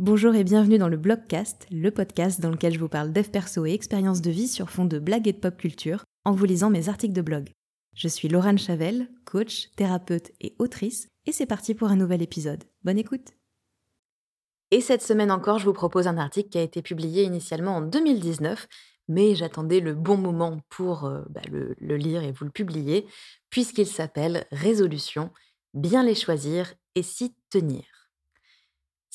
Bonjour et bienvenue dans le Blogcast, le podcast dans lequel je vous parle dev perso et expériences de vie sur fond de blagues et de pop culture en vous lisant mes articles de blog. Je suis Laurent Chavel, coach, thérapeute et autrice, et c'est parti pour un nouvel épisode. Bonne écoute Et cette semaine encore, je vous propose un article qui a été publié initialement en 2019, mais j'attendais le bon moment pour euh, bah, le, le lire et vous le publier, puisqu'il s'appelle Résolution, bien les choisir et s'y tenir.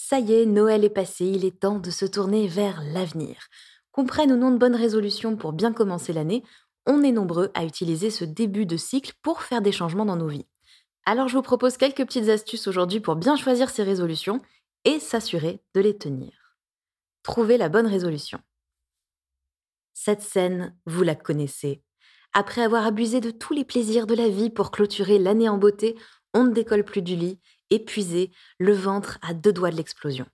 Ça y est, Noël est passé, il est temps de se tourner vers l'avenir. Qu'on prenne ou non de bonnes résolutions pour bien commencer l'année, on est nombreux à utiliser ce début de cycle pour faire des changements dans nos vies. Alors je vous propose quelques petites astuces aujourd'hui pour bien choisir ces résolutions et s'assurer de les tenir. Trouvez la bonne résolution. Cette scène, vous la connaissez. Après avoir abusé de tous les plaisirs de la vie pour clôturer l'année en beauté, on ne décolle plus du lit épuisé, le ventre à deux doigts de l'explosion.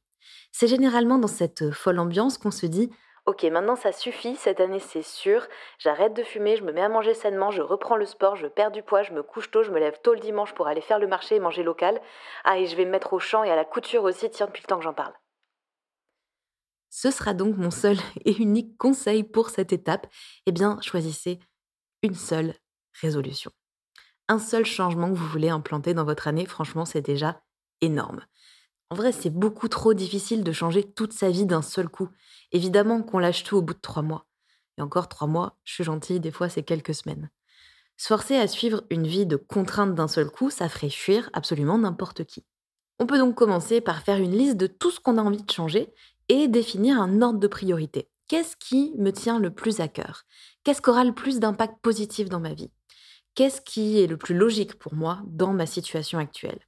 C'est généralement dans cette folle ambiance qu'on se dit Ok, maintenant ça suffit, cette année c'est sûr, j'arrête de fumer, je me mets à manger sainement, je reprends le sport, je perds du poids, je me couche tôt, je me lève tôt le dimanche pour aller faire le marché et manger local. Ah, et je vais me mettre au champ et à la couture aussi, tiens, depuis le temps que j'en parle. Ce sera donc mon seul et unique conseil pour cette étape. Eh bien, choisissez une seule résolution un seul changement que vous voulez implanter dans votre année, franchement, c'est déjà énorme. En vrai, c'est beaucoup trop difficile de changer toute sa vie d'un seul coup. Évidemment qu'on lâche tout au bout de trois mois. Et encore trois mois, je suis gentille, des fois c'est quelques semaines. Se forcer à suivre une vie de contraintes d'un seul coup, ça ferait fuir absolument n'importe qui. On peut donc commencer par faire une liste de tout ce qu'on a envie de changer et définir un ordre de priorité. Qu'est-ce qui me tient le plus à cœur? Qu'est-ce qui aura le plus d'impact positif dans ma vie? Qu'est-ce qui est le plus logique pour moi dans ma situation actuelle?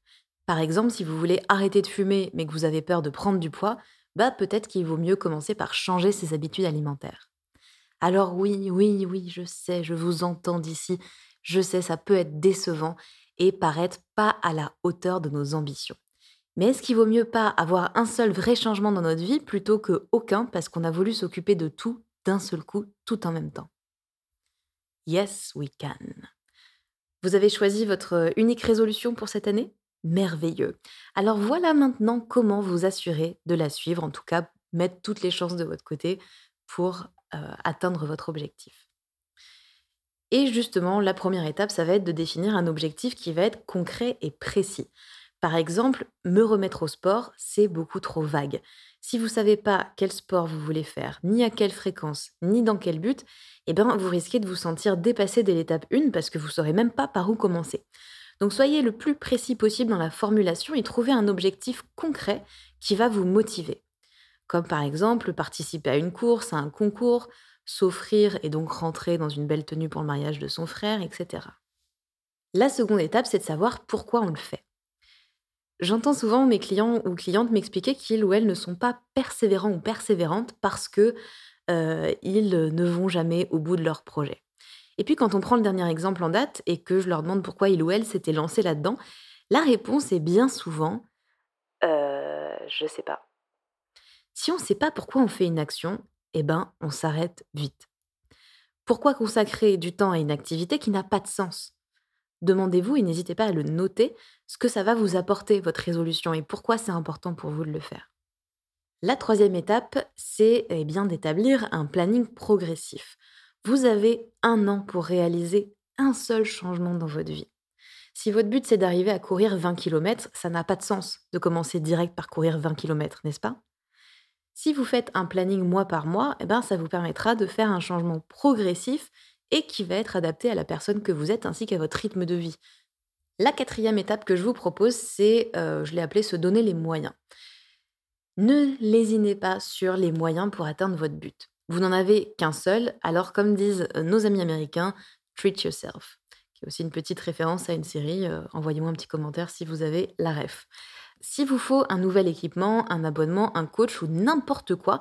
Par exemple, si vous voulez arrêter de fumer mais que vous avez peur de prendre du poids, bah peut-être qu'il vaut mieux commencer par changer ses habitudes alimentaires. Alors oui, oui, oui, je sais, je vous entends d'ici, je sais, ça peut être décevant et paraître pas à la hauteur de nos ambitions. Mais est-ce qu'il vaut mieux pas avoir un seul vrai changement dans notre vie plutôt que aucun parce qu'on a voulu s'occuper de tout d'un seul coup, tout en même temps? Yes, we can. Vous avez choisi votre unique résolution pour cette année? Merveilleux. Alors voilà maintenant comment vous assurer de la suivre, en tout cas mettre toutes les chances de votre côté pour atteindre votre objectif. Et justement, la première étape, ça va être de définir un objectif qui va être concret et précis. Par exemple, me remettre au sport, c'est beaucoup trop vague. Si vous ne savez pas quel sport vous voulez faire, ni à quelle fréquence, ni dans quel but, eh ben, vous risquez de vous sentir dépassé dès l'étape 1 parce que vous ne saurez même pas par où commencer. Donc soyez le plus précis possible dans la formulation et trouvez un objectif concret qui va vous motiver. Comme par exemple participer à une course, à un concours, s'offrir et donc rentrer dans une belle tenue pour le mariage de son frère, etc. La seconde étape, c'est de savoir pourquoi on le fait. J'entends souvent mes clients ou clientes m'expliquer qu'ils ou elles ne sont pas persévérants ou persévérantes parce que ils ne vont jamais au bout de leur projet. Et puis quand on prend le dernier exemple en date et que je leur demande pourquoi il ou elle s'était lancé là-dedans, la réponse est bien souvent euh, je sais pas. Si on ne sait pas pourquoi on fait une action, eh ben on s'arrête vite. Pourquoi consacrer du temps à une activité qui n'a pas de sens? Demandez-vous et n'hésitez pas à le noter ce que ça va vous apporter, votre résolution, et pourquoi c'est important pour vous de le faire. La troisième étape, c'est eh bien d'établir un planning progressif. Vous avez un an pour réaliser un seul changement dans votre vie. Si votre but c'est d'arriver à courir 20 km, ça n'a pas de sens de commencer direct par courir 20 km, n'est-ce pas? Si vous faites un planning mois par mois, eh ben, ça vous permettra de faire un changement progressif et qui va être adapté à la personne que vous êtes ainsi qu'à votre rythme de vie. La quatrième étape que je vous propose, c'est, euh, je l'ai appelé se donner les moyens. Ne lésinez pas sur les moyens pour atteindre votre but. Vous n'en avez qu'un seul, alors comme disent euh, nos amis américains, treat yourself, qui est aussi une petite référence à une série. Euh, envoyez-moi un petit commentaire si vous avez la ref. S'il vous faut un nouvel équipement, un abonnement, un coach ou n'importe quoi,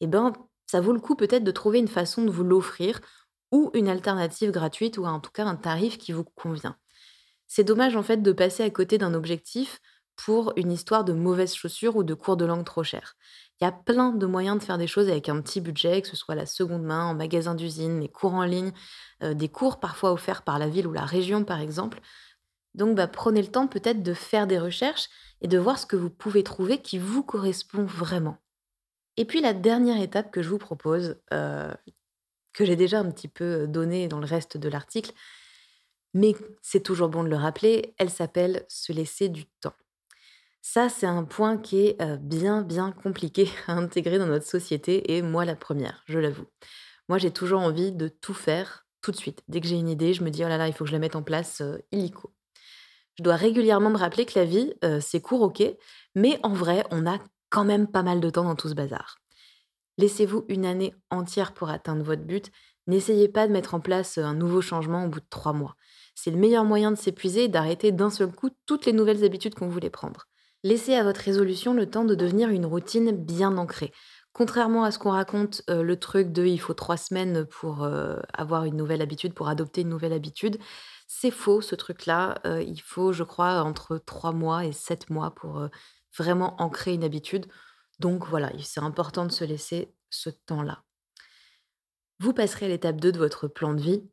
eh ben, ça vaut le coup peut-être de trouver une façon de vous l'offrir ou une alternative gratuite ou en tout cas un tarif qui vous convient. C'est dommage en fait de passer à côté d'un objectif pour une histoire de mauvaises chaussures ou de cours de langue trop chers. Il y a plein de moyens de faire des choses avec un petit budget, que ce soit la seconde main, en magasin d'usine, les cours en ligne, euh, des cours parfois offerts par la ville ou la région par exemple. Donc bah, prenez le temps peut-être de faire des recherches et de voir ce que vous pouvez trouver qui vous correspond vraiment. Et puis la dernière étape que je vous propose, euh, que j'ai déjà un petit peu donnée dans le reste de l'article, mais c'est toujours bon de le rappeler, elle s'appelle se laisser du temps. Ça, c'est un point qui est euh, bien, bien compliqué à intégrer dans notre société, et moi la première, je l'avoue. Moi, j'ai toujours envie de tout faire tout de suite. Dès que j'ai une idée, je me dis, oh là là, il faut que je la mette en place euh, illico. Je dois régulièrement me rappeler que la vie, euh, c'est court, ok, mais en vrai, on a quand même pas mal de temps dans tout ce bazar. Laissez-vous une année entière pour atteindre votre but. N'essayez pas de mettre en place un nouveau changement au bout de trois mois. C'est le meilleur moyen de s'épuiser et d'arrêter d'un seul coup toutes les nouvelles habitudes qu'on voulait prendre. Laissez à votre résolution le temps de devenir une routine bien ancrée. Contrairement à ce qu'on raconte, euh, le truc de il faut trois semaines pour euh, avoir une nouvelle habitude, pour adopter une nouvelle habitude, c'est faux ce truc-là. Euh, il faut, je crois, entre trois mois et sept mois pour vraiment ancrer une habitude. Donc voilà, c'est important de se laisser ce temps-là. Vous passerez à l'étape 2 de votre plan de vie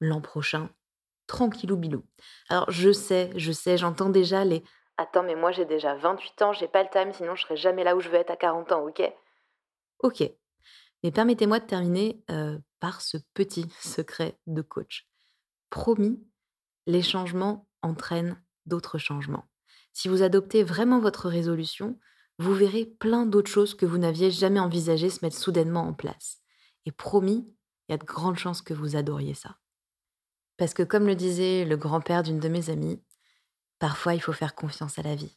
l'an prochain, tranquillou bilou. Alors je sais, je sais, j'entends déjà les Attends, mais moi j'ai déjà 28 ans, j'ai pas le time, sinon je serai jamais là où je veux être à 40 ans, ok? Ok. Mais permettez-moi de terminer euh, par ce petit secret de coach. Promis, les changements entraînent d'autres changements. Si vous adoptez vraiment votre résolution, vous verrez plein d'autres choses que vous n'aviez jamais envisagé se mettre soudainement en place. Et promis, il y a de grandes chances que vous adoriez ça. Parce que comme le disait le grand-père d'une de mes amies, parfois il faut faire confiance à la vie.